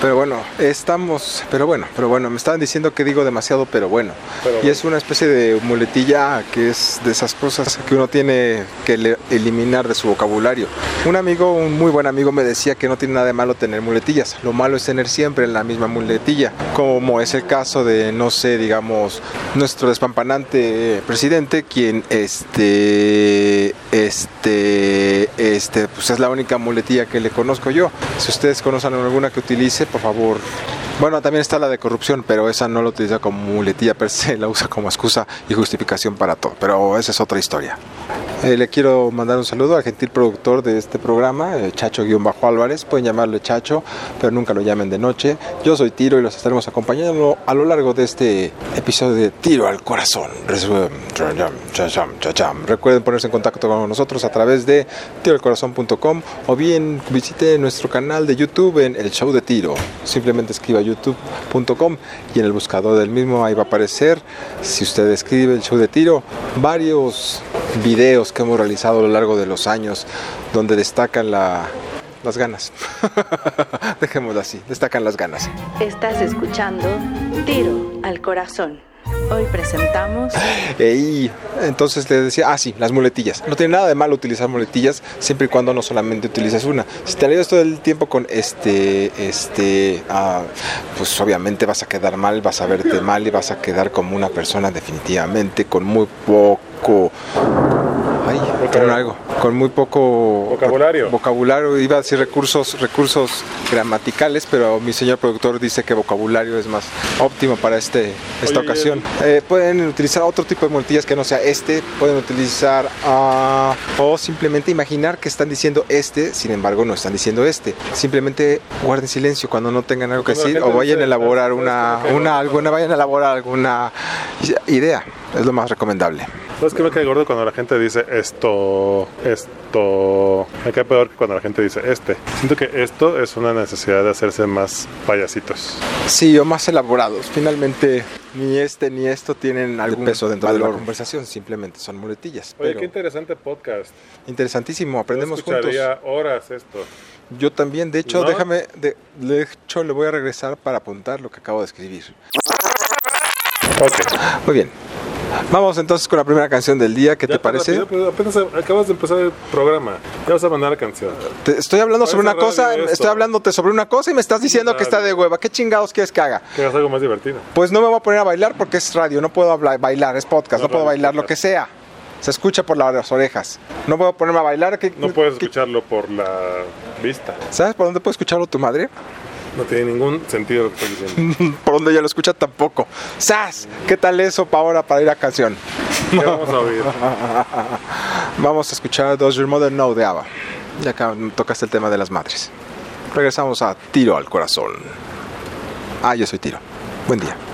Pero bueno, estamos, pero bueno, pero bueno, me estaban diciendo que digo demasiado, pero bueno. y es una especie de muletilla que es de esas cosas que uno tiene que eliminar de su vocabulario. Un amigo, un muy buen amigo me decía que no tiene nada de malo tener muletillas, lo malo es tener siempre la misma muletilla, como es el caso de, no sé, digamos, nuestro despampanante presidente, quien este, este, este, pues es la única muletilla que le conozco yo. Si ustedes conocen alguna que utilice, por favor. Bueno, también está la de corrupción, pero esa no la utiliza como muletilla per se, la usa como excusa y justificación para todo. Pero esa es otra historia. Eh, le quiero mandar un saludo al gentil productor de este programa, eh, Chacho-Álvarez. Pueden llamarle Chacho, pero nunca lo llamen de noche. Yo soy Tiro y los estaremos acompañando a lo largo de este episodio de Tiro al Corazón. Recuerden ponerse en contacto con nosotros a través de tiroalcorazón.com o bien visite nuestro canal de YouTube en El Show de Tiro. Simplemente escriba youtube.com y en el buscador del mismo ahí va a aparecer, si usted escribe El Show de Tiro, varios videos que hemos realizado a lo largo de los años donde destacan las ganas. Dejémoslo así, destacan las ganas. Estás escuchando Tiro al Corazón. Hoy presentamos. Y entonces le decía, ah, sí, las muletillas. No tiene nada de malo utilizar muletillas siempre y cuando no solamente utilices una. Si te ayudas todo el tiempo con este, este, ah, pues obviamente vas a quedar mal, vas a verte mal y vas a quedar como una persona definitivamente con muy poco con algo, con muy poco vocabulario. Vocabulario, iba a decir recursos, recursos gramaticales, pero mi señor productor dice que vocabulario es más óptimo para este, esta ocasión. Eh, pueden utilizar otro tipo de muletillas que no sea este, pueden utilizar uh, o simplemente imaginar que están diciendo este, sin embargo no están diciendo este. Simplemente guarden silencio cuando no tengan algo que decir o vayan a elaborar una, una, alguna, vayan a elaborar alguna idea. Es lo más recomendable. ¿Sabes qué me cae gordo cuando la gente dice esto, esto? Me cae peor que cuando la gente dice este. Siento que esto es una necesidad de hacerse más payasitos. Sí, o más elaborados. Finalmente, ni este ni esto tienen algún peso dentro de la conversación, simplemente son muletillas. Oye, qué interesante podcast. Interesantísimo, aprendemos Yo juntos. horas esto. Yo también, de hecho, déjame, de, de hecho, le voy a regresar para apuntar lo que acabo de escribir. Okay. Muy bien. Vamos entonces con la primera canción del día, ¿qué te parece? apenas acabas de empezar el programa, ya vas a mandar la canción. Te estoy hablando sobre una cosa, estoy hablándote sobre una cosa y me estás diciendo que está de hueva. ¿Qué chingados quieres que haga? Que hagas algo más divertido. Pues no me voy a poner a bailar porque es radio, no puedo bailar, es podcast, no, puedo bailar lo que sea. Se escucha por las orejas. No puedo ponerme a bailar. no puedes escucharlo por la vista. ¿Sabes por dónde puede escucharlo tu madre? No tiene ningún sentido lo que estoy diciendo. Por donde ella lo escucha tampoco. ¡Sas! ¿Qué tal eso para ahora para ir a canción? ¿Qué vamos a oír? vamos a escuchar Does Your Mother Know de ABBA. Ya acá tocaste el tema de las madres. Regresamos a Tiro al Corazón. Ah, yo soy Tiro. Buen día.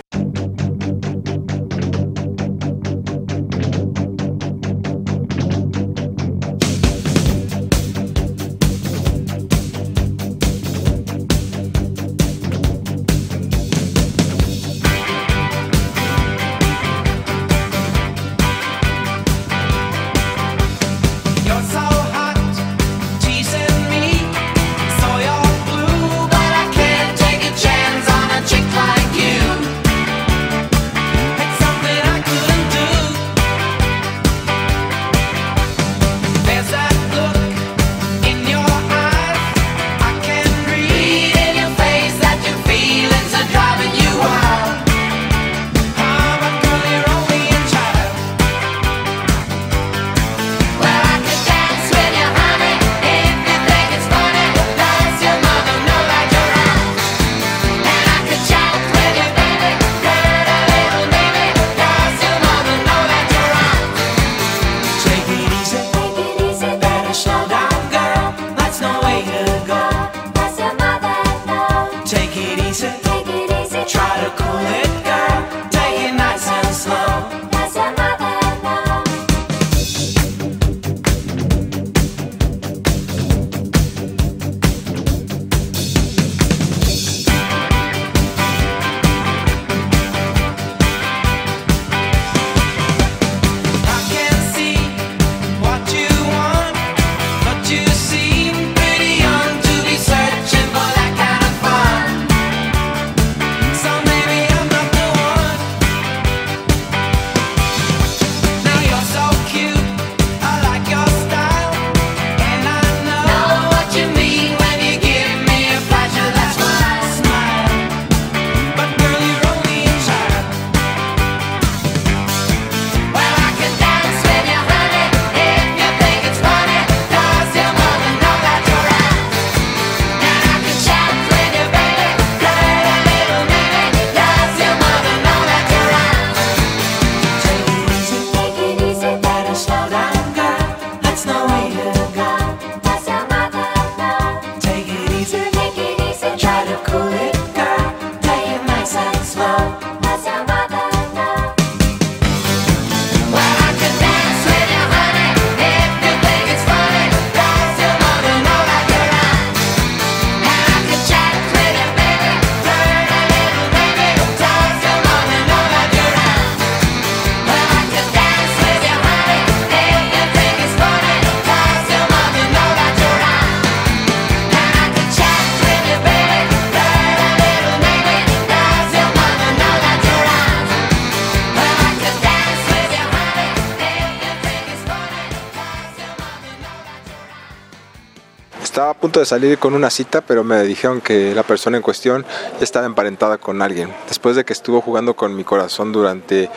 Punto de salir con una cita, pero me dijeron que la persona en cuestión estaba emparentada con alguien. Después de que estuvo jugando con mi corazón durante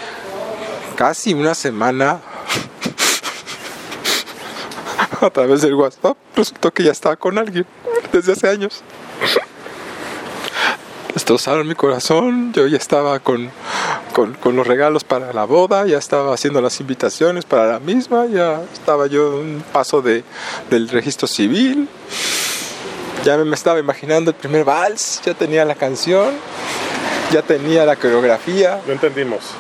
casi una semana a través del WhatsApp, resultó que ya estaba con alguien desde hace años. Destrozaron mi corazón, yo ya estaba con, con, con, los regalos para la boda, ya estaba haciendo las invitaciones para la misma, ya estaba yo un paso de, del registro civil, ya me estaba imaginando el primer vals, ya tenía la canción, ya tenía la coreografía. No entendimos.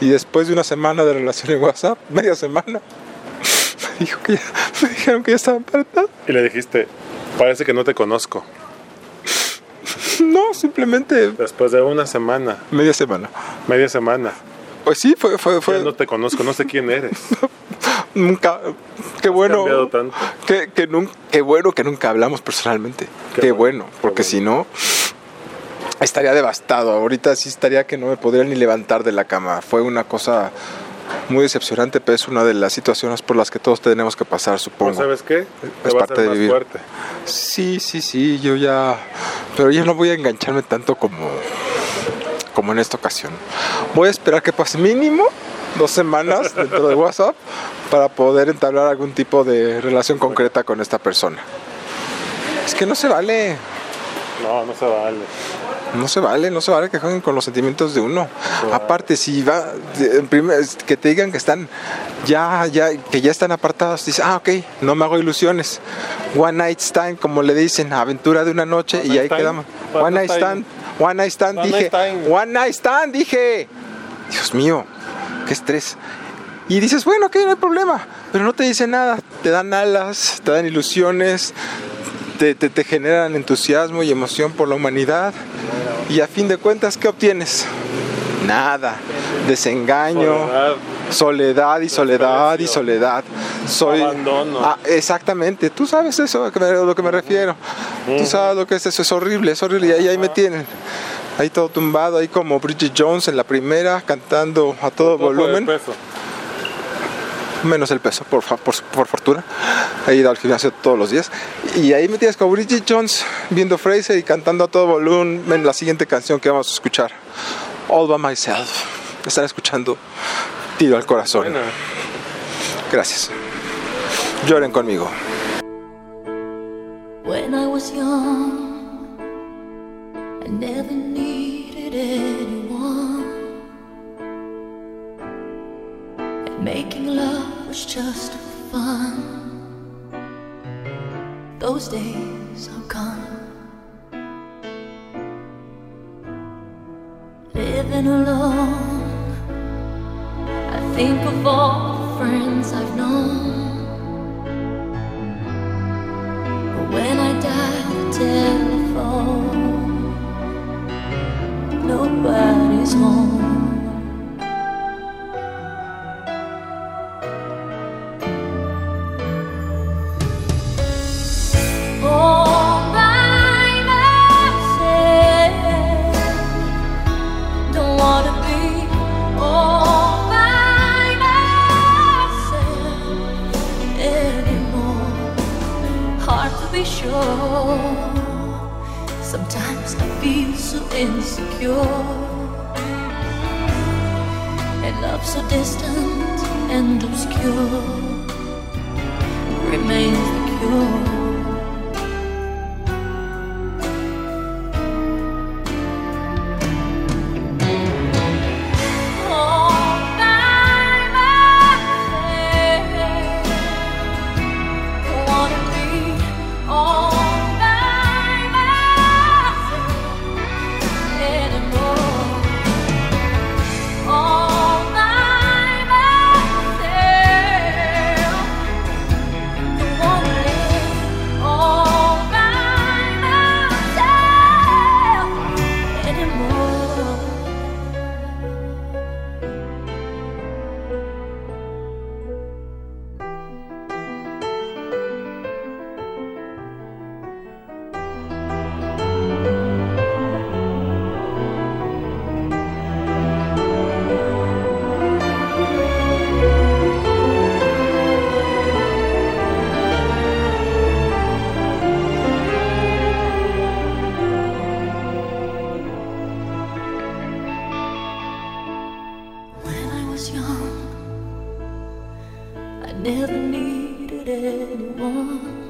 Y después de una semana de relación en WhatsApp, media semana, me, dijo que ya, me dijeron que ya estaba embarazada. Y le dijiste, parece que no te conozco. No, simplemente. Después de una semana. Media semana. Media semana. Pues sí, fue. fue, fue... Ya no te conozco, no sé quién eres. nunca. Qué bueno. tanto. Que, que nun- qué bueno que nunca hablamos personalmente. Qué, Qué bueno, porque si no. Estaría devastado. Ahorita sí estaría que no me podría ni levantar de la cama. Fue una cosa muy decepcionante, pero es una de las situaciones por las que todos tenemos que pasar, ¿Pero supongo. sabes qué? Te Es a parte de más vivir. fuerte. Sí, sí, sí, yo ya. Pero ya no voy a engancharme tanto como. como en esta ocasión. Voy a esperar que pase mínimo dos semanas dentro de WhatsApp para poder entablar algún tipo de relación concreta con esta persona. Es que no se vale. No, no se vale. No se vale, no se vale que jueguen con los sentimientos de uno. Aparte, si va, de- en primer- que te digan que están ya, ya, que ya están apartados, dices, ah, ok, no me hago ilusiones. One night stand, como le dicen, aventura de una noche One y ahí quedamos. One One night stand, one night stand, One dije. night. One night stand, dije. Dios mío, qué estrés. Y dices, bueno, ok, no hay problema, pero no te dicen nada. Te dan alas, te dan ilusiones, te, te, te generan entusiasmo y emoción por la humanidad. Y a fin de cuentas, ¿qué obtienes? Nada. Desengaño, Soledad. soledad y soledad y soledad. Soy Abandono. Ah, exactamente. Tú sabes eso a que lo que me refiero. Tú sabes lo que es eso. Es horrible, es horrible. Y ahí, ahí me tienen. Ahí todo tumbado, ahí como Bridget Jones en la primera, cantando a todo Poco de volumen peso. menos el peso, por, fa- por, por fortuna. He ido al gimnasio todos los días. Y ahí me tienes con Bridget Jones viendo Fraser y cantando a todo volumen la siguiente canción que vamos a escuchar. All by myself. Están escuchando Tiro al corazón. Buena. Gracias. Lloren conmigo. When I was young, insecure. And love so distant and obscure remains the cure. needed anyone.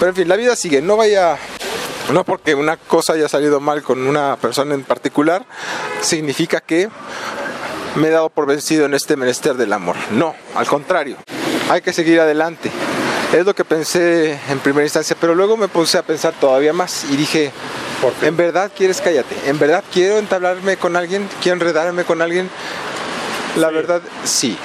Pero en fin, la vida sigue. No vaya. No porque una cosa haya salido mal con una persona en particular, significa que me he dado por vencido en este menester del amor. No, al contrario. Hay que seguir adelante. Es lo que pensé en primera instancia, pero luego me puse a pensar todavía más y dije. ¿en verdad quieres cállate? ¿En verdad quiero entablarme con alguien? ¿Quiero enredarme con alguien? La Sí. verdad, sí,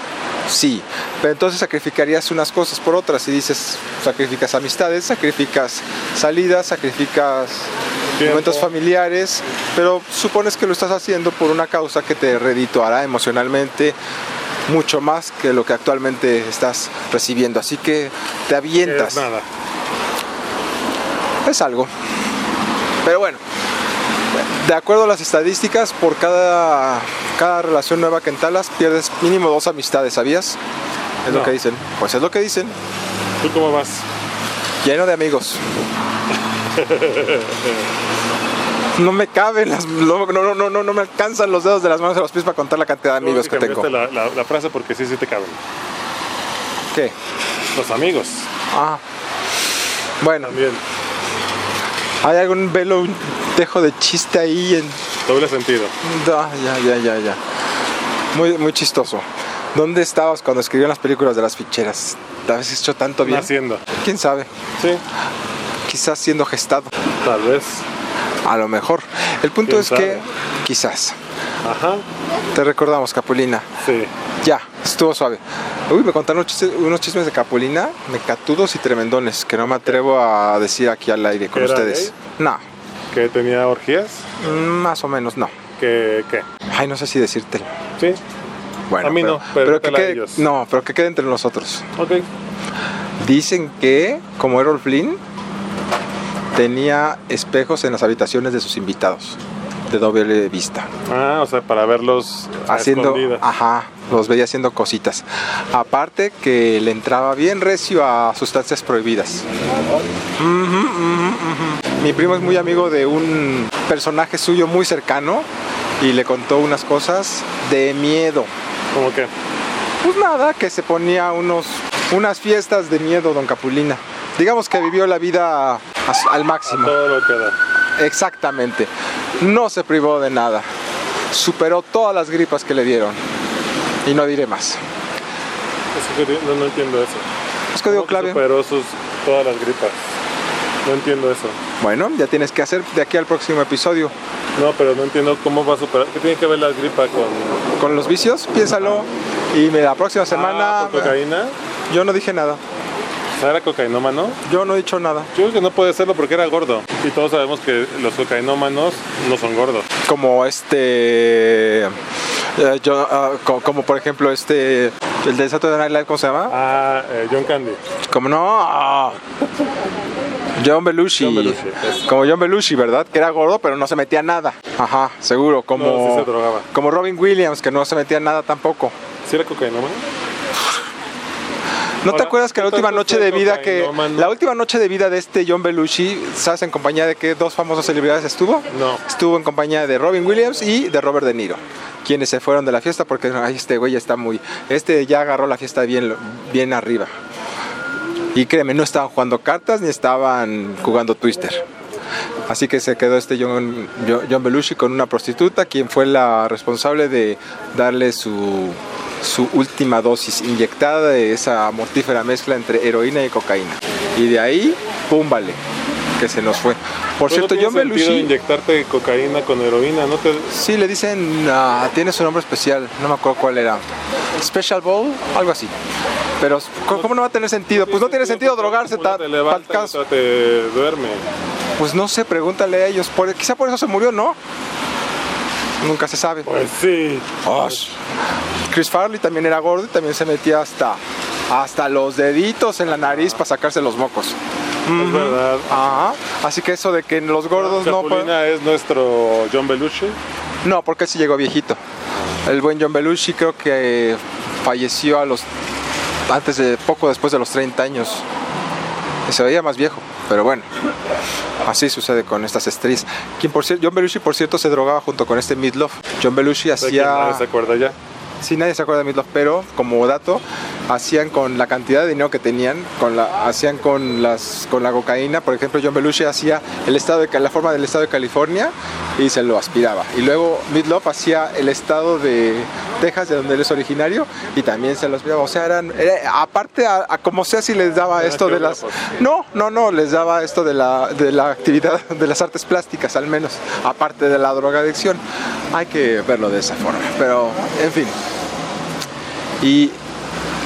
sí. Pero entonces sacrificarías unas cosas por otras y dices, sacrificas amistades, sacrificas salidas, sacrificas Tiempo. momentos familiares, pero supones que lo estás haciendo por una causa que te redituará emocionalmente mucho más que lo que actualmente estás recibiendo. Así que te Es avientas. nada. Es algo. Pero bueno, de acuerdo a las estadísticas, por cada, cada relación nueva que entalas, pierdes mínimo dos amistades, ¿sabías? Es lo que dicen. Pues es lo que dicen. ¿Tú cómo vas? Lleno de amigos. No me caben las. No, no, no, no, no me alcanzan los dedos de las manos a los pies para contar la cantidad de amigos que tengo. la- la frase porque sí, sí te caben. ¿Qué? Los amigos Ah. Bueno, también. ¿hay algún velo, un tejo de chiste ahí en Doble sentido. Da, ya, ya, ya, ya. Muy, muy chistoso. ¿Dónde estabas cuando escribían las películas de las ficheras? ¿Te habías hecho tanto bien? Naciendo. ¿Quién sabe? Sí, Quizás siendo gestado. tal vez. A lo mejor. El punto ¿Quién es que, sabe? quizás. Ajá. Te recordamos, Capulina. Sí. Ya, estuvo suave. Uy, me contaron unos chistes, unos chismes de Capulina, mecatudos y tremendones, que no me atrevo a decir aquí al aire con ¿Era ustedes. No, Que tenía orgías. más o menos no. Que, ¿qué? Ay, no sé si decirte. Sí. Bueno, A mí pero, no, pero que pregúntale a quede, ellos. no, pero que quede entre nosotros. Ok. Dicen que, como Errol Flynn, tenía espejos en las habitaciones de sus invitados, de doble vista, Ah, o sea, para verlos haciendo, escondidas. ajá, los veía haciendo cositas. Aparte que le entraba bien recio a sustancias prohibidas. Ujú, ujú, ujú. Mi primo es muy amigo de un personaje suyo muy cercano y le contó unas cosas de miedo. ¿Cómo que? Pues nada, que se ponía unos, unas fiestas de miedo, don Capulina. Digamos que vivió la vida al máximo. Todo lo que da. Exactamente. No se privó de nada. Superó todas las gripas que le dieron. Y no diré más. Es que no, no entiendo eso. Es código ¿Cómo que clave. Superó sus, todas las gripas. No entiendo eso. Bueno, ya tienes que hacer de aquí al próximo episodio. No, pero no entiendo cómo va a superar. ¿Qué tiene que ver la gripa con Con los vicios, piénsalo. Y me- la próxima semana. Ah, ¿con cocaína? Yo no dije nada. ¿No ¿Era cocainómano? Yo no he dicho nada. Yo creo que no puede serlo porque era gordo. Y todos sabemos que los cocainómanos no son gordos. Como este. eh, yo, co- como por ejemplo este. El de Saturday Night Live, ¿cómo se llama? Ah, eh, John Candy. Como no. John Belushi. John Belushi, eso. Como John Belushi, ¿verdad? Que era gordo, pero no se metía nada. Ajá, seguro. Como, No, sí se drogaba. como Robin Williams, que no se metía nada tampoco. ¿Sí era cocainómano? ¿No te acuerdas que la ¿qué última noche de vida que la última noche de vida de este John Belushi, ¿sabes en compañía de qué dos famosas celebridades estuvo? No. Estuvo en compañía de Robin Williams y de Robert De Niro, quienes se fueron de la fiesta porque ay, este güey ya está muy este ya agarró la fiesta bien bien arriba. Y créeme, no estaban jugando cartas ni estaban jugando Twister. Así que se quedó este John, Belushi con una prostituta, quien fue la responsable de darle su, su última dosis inyectada de esa mortífera mezcla entre heroína y cocaína. Y de ahí, pum, vale, que se nos fue. Por Pues cierto, no tiene John sentido Belushi, inyectarte cocaína con heroína, ¿no te...? sí le dicen, ah, tiene su nombre especial, no me acuerdo cuál era. Special Bowl, algo así. Pero, ¿cómo no va a tener sentido? Pues no tiene sentido drogarse Uno ta- te levanta caso. te duerme. Pues no sé, pregúntale a ellos. Por- quizá por eso se murió, ¿no? Nunca se sabe. Pues sí. Osh. Chris Farley también era gordo y también se metía hasta, hasta los deditos en la nariz para sacarse los mocos. Es verdad. Ajá. Así que eso de que los gordos no pueden... Es nuestro John Belushi. No, porque él sí llegó viejito. El buen John Belushi creo que falleció a los antes de poco después de los 30 años. Y se veía más viejo, pero bueno. Así sucede con estas estrellas. Quien por cierto, John Belushi por cierto se drogaba junto con este Midlove. John Belushi De hacía se acuerda ya. Sí, nadie se acuerda de Midlove, pero como dato, hacían con la cantidad de dinero que tenían, con la, hacían con las con la cocaína. Por ejemplo, John Belushi hacía el estado de, la forma del estado de California y se lo aspiraba. Y luego Midlove hacía el estado de Texas, de donde él es originario, y también se lo aspiraba. O sea, eran, era- aparte a, a como sea si les daba esto de las... No, no, no, les daba esto de la, de la actividad de las artes plásticas al menos, aparte de la drogadicción. Hay que verlo de esa forma. Pero, en fin. Y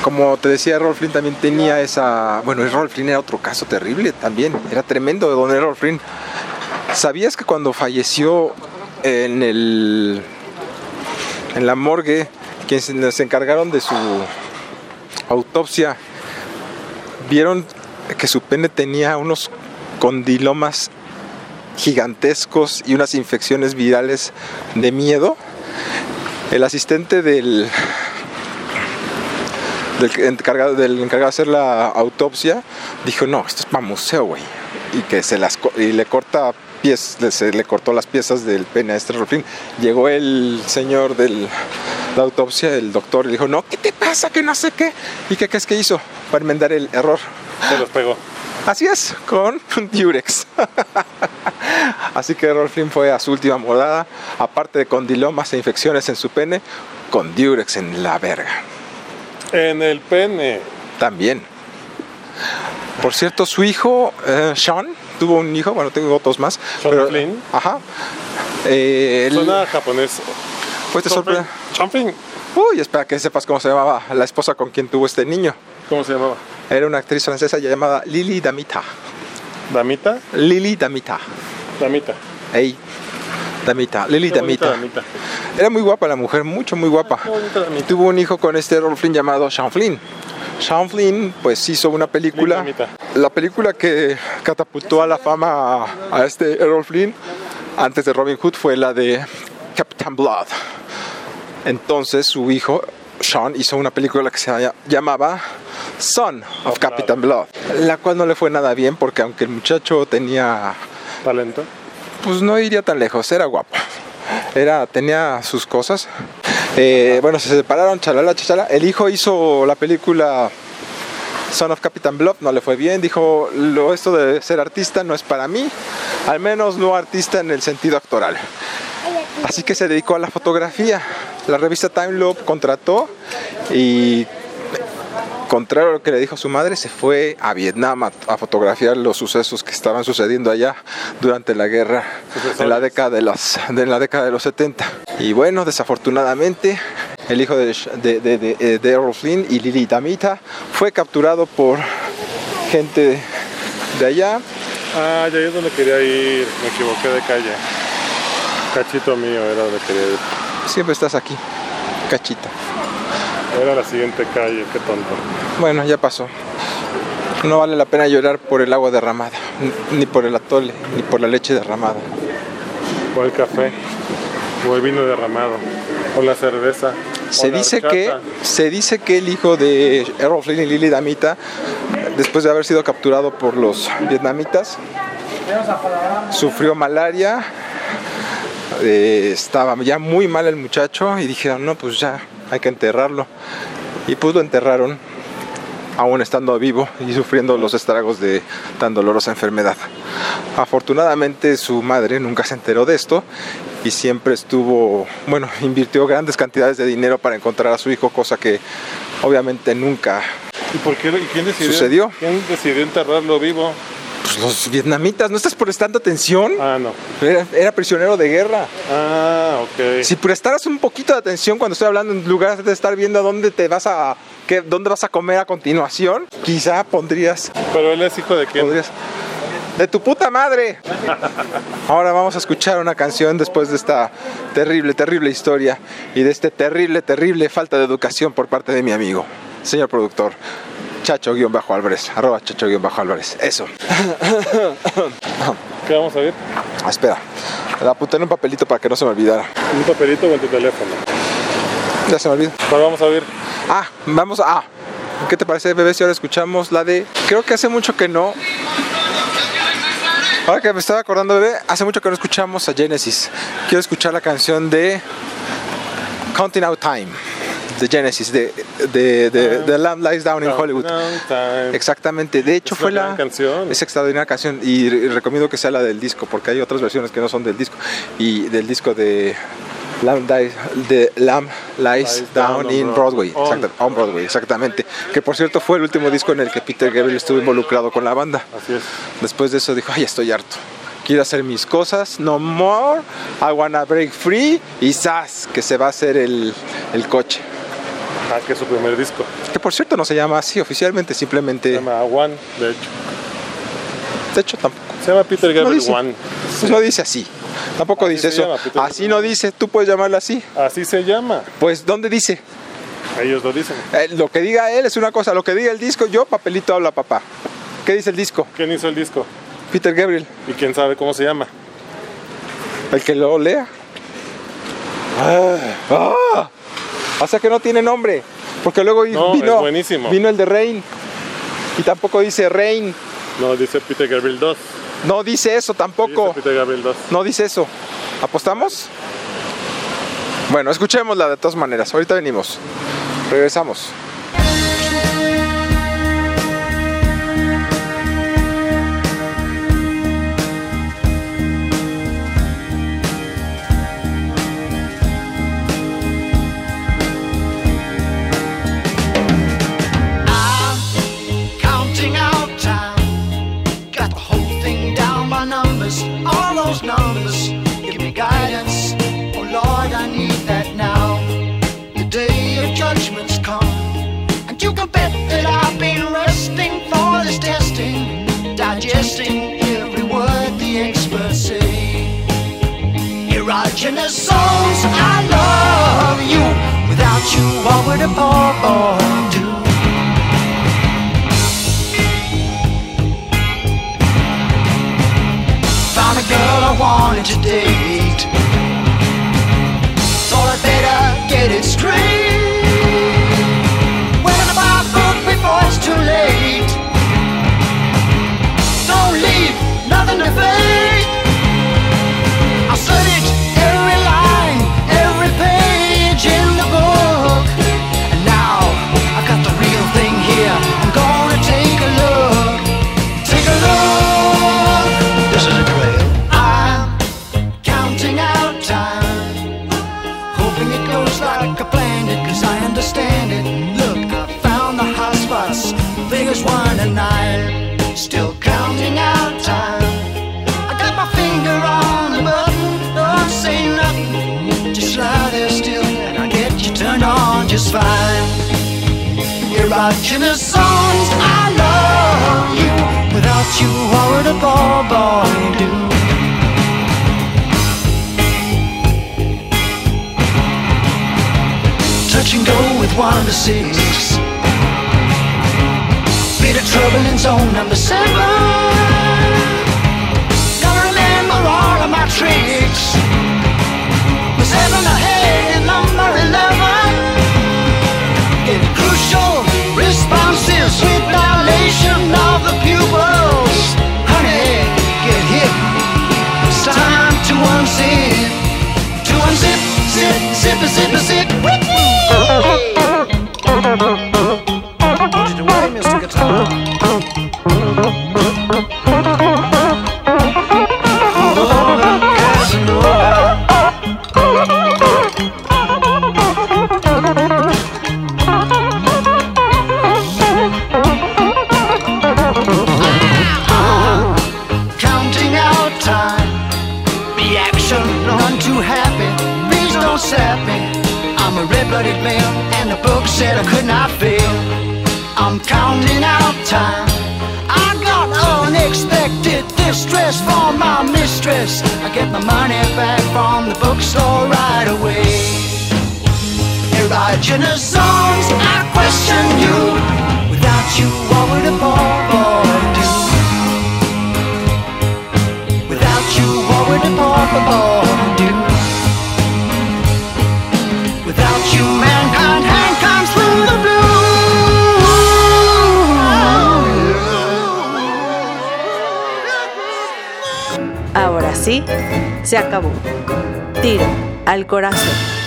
como te decía, Errol Flynn también tenía esa... Bueno, Errol Flynn era otro caso terrible también. Era tremendo de don Errol Flynn. ¿Sabías que cuando falleció en el... En la morgue, quienes nos encargaron de su autopsia, vieron que su pene tenía unos condilomas gigantescos y unas infecciones virales de miedo? El asistente del, del encargado, del encargado de hacer la autopsia dijo, no, esto es para museo, güey. Y que se las y le corta pies, se le cortó las piezas del pene a este Rolfín. Llegó el señor de la autopsia, el doctor, y le dijo, no, ¿qué te pasa? Que no sé qué. ¿Y qué crees que hizo para enmendar el error? Se los pegó. Así es, con Durex. Así que Errol Flynn fue a su última morada, aparte de condilomas e infecciones en su pene, con Durex en la verga. En el pene. También. Por cierto, su hijo, eh, Sean, tuvo un hijo, bueno, tengo otros más. Sean Flynn. Ajá. Eh, Suena japonés. pues te sorprende. Flynn. Uy, espera que sepas cómo se llamaba la esposa con quien tuvo este niño. ¿Cómo se llamaba? Era una actriz francesa llamada Lily Damita. ¿Damita? Lily Damita. Damita. Ey, Damita. Bonita Damita. Damita. Era muy guapa la mujer, mucho, muy guapa. Damita. Tuvo un hijo con este Errol Flynn llamado Sean Flynn. Sean Flynn pues hizo una película, la película que catapultó a la fama a, a este Errol Flynn antes de Robin Hood fue la de Captain Blood. Entonces su hijo Sean hizo una película que se llama- llamaba Son of Captain Blood, la cual no le fue nada bien porque aunque el muchacho tenía Talento. Pues no iría tan lejos, era guapo. Era, tenía sus cosas. Eh, bueno, se separaron, chalala, chalala. El hijo hizo la película Son of Captain Blood, no le fue bien. Dijo, lo, esto de ser artista no es para mí, al menos no artista en el sentido actoral. Así que se dedicó a la fotografía. La revista Time Loop contrató y contrario a lo que le dijo su madre, se fue a Vietnam a, a fotografiar los sucesos que estaban sucediendo allá durante la guerra en la década de los, de la década de los 70. Y bueno, desafortunadamente, el hijo de, de, de, de- de Errol Flynn y Lily Damita fue capturado por gente de allá. Ah, ya es donde quería ir. Me equivoqué de calle. Cachito mío era donde quería ir. Siempre estás aquí, cachita. Era la siguiente calle, qué tonto. Bueno, ya pasó. No vale la pena llorar por el agua derramada, ni por el atole, ni por la leche derramada. O el café. O el vino derramado. O la cerveza. Se dice que se dice que el hijo de Errol Flynn y Lily Damita, después de haber sido capturado por los vietnamitas, sufrió malaria. Eh, estaba ya muy mal el muchacho y dijeron no pues ya hay que enterrarlo y pues lo enterraron aún estando vivo y sufriendo los estragos de tan dolorosa enfermedad. Afortunadamente su madre nunca se enteró de esto y siempre estuvo, bueno, invirtió grandes cantidades de dinero para encontrar a su hijo, cosa que obviamente nunca ¿Y por qué? ¿Y quién decidió? ¿Sucedió? ¿Quién decidió enterrarlo vivo? Pues, los vietnamitas, ¿no estás prestando atención? Ah, no. Era, era prisionero de guerra. Ah, ok. Si prestaras un poquito de atención cuando estoy hablando en lugar de estar viendo a dónde te vas a qué, dónde vas a comer a continuación, quizá pondrías Pero él es hijo de quién? podrías de tu puta madre. Ahora vamos a escuchar una canción después de esta terrible, terrible historia y de este terrible, terrible falta de educación por parte de mi amigo, señor productor. Chacho-Álvarez, arroba Chacho-Álvarez. Eso. ¿Qué vamos a ver? Ah, espera, la apunté en un papelito para que no se me olvidara. ¿Un papelito o en tu teléfono? Ya se me olvidó. ¿Cuál vamos a ver? Ah, vamos a. Ah, ¿qué te parece, bebé? Si ahora escuchamos la de. Creo que hace mucho que no. Ahora que me estaba acordando, bebé, hace mucho que no escuchamos a Genesis. Quiero escuchar la canción de Counting Out Time de Genesis, de, de, de, The Lamb Lies Down in Hollywood. Exactamente, de hecho Es fue la canción. es extraordinaria canción y, recomiendo que sea la del disco porque hay otras versiones que no son del disco y del disco de Lamb Lies, de Lamb Lies Down, Down in Broadway. On. exacta- on Broadway, exactamente, que por cierto fue el último disco en el que Peter Gabriel estuvo involucrado con la banda. Así es. Después de eso dijo, ay, estoy harto. Quiero hacer mis cosas, no more, I wanna break free y ¡zas! que se va a hacer el, el coche. Ah, que es su primer disco. Que por cierto no se llama así oficialmente, Se simplemente, llama One, de hecho. de hecho tampoco. Se llama Peter No Gabriel dice. One. Pues no dice así. Tampoco Así dice se eso. llama, así Gabriel. no dice. Tú puedes llamarlo así. Así se llama. Pues, ¿dónde dice? Ellos lo dicen. Eh, lo que diga él es una cosa. Lo que diga el disco, yo, papelito habla papá. ¿Qué dice el disco? ¿Quién hizo el disco? Peter Gabriel. ¿Y quién sabe cómo se llama? El que lo lea. Ah. O sea que no tiene nombre. Porque luego No, vino, es buenísimo. vino el de Rain. Y tampoco dice Rain. No, dice Peter Gabriel 2. No dice eso tampoco. Dice Peter Gabriel 2. No dice eso. ¿Apostamos? Bueno, escuchémosla de todas maneras. Ahorita venimos. Regresamos. Erogenous songs. I love you. Without you, what would a poor boy do? Found a girl I wanted to date. Thought I'd better get it straight. Six. Bit of trouble in zone number seven. Gotta remember all of my tricks. With seven ahead in number eleven. Get crucial responses with dilation of the pupils. Honey, get hip. It's time to unzip. To unzip, zip, zip, zip, zip. Put I'm a red-blooded male, and the book said I could not fail. I'm counting out time. I got unexpected distress from my mistress. I get my money back from the bookstore right away. Erogenous songs, I question you. Without you, what would a poor boy do? Without you, what would a poor boy do? Without you, mankind se acabó. Tiro al corazón.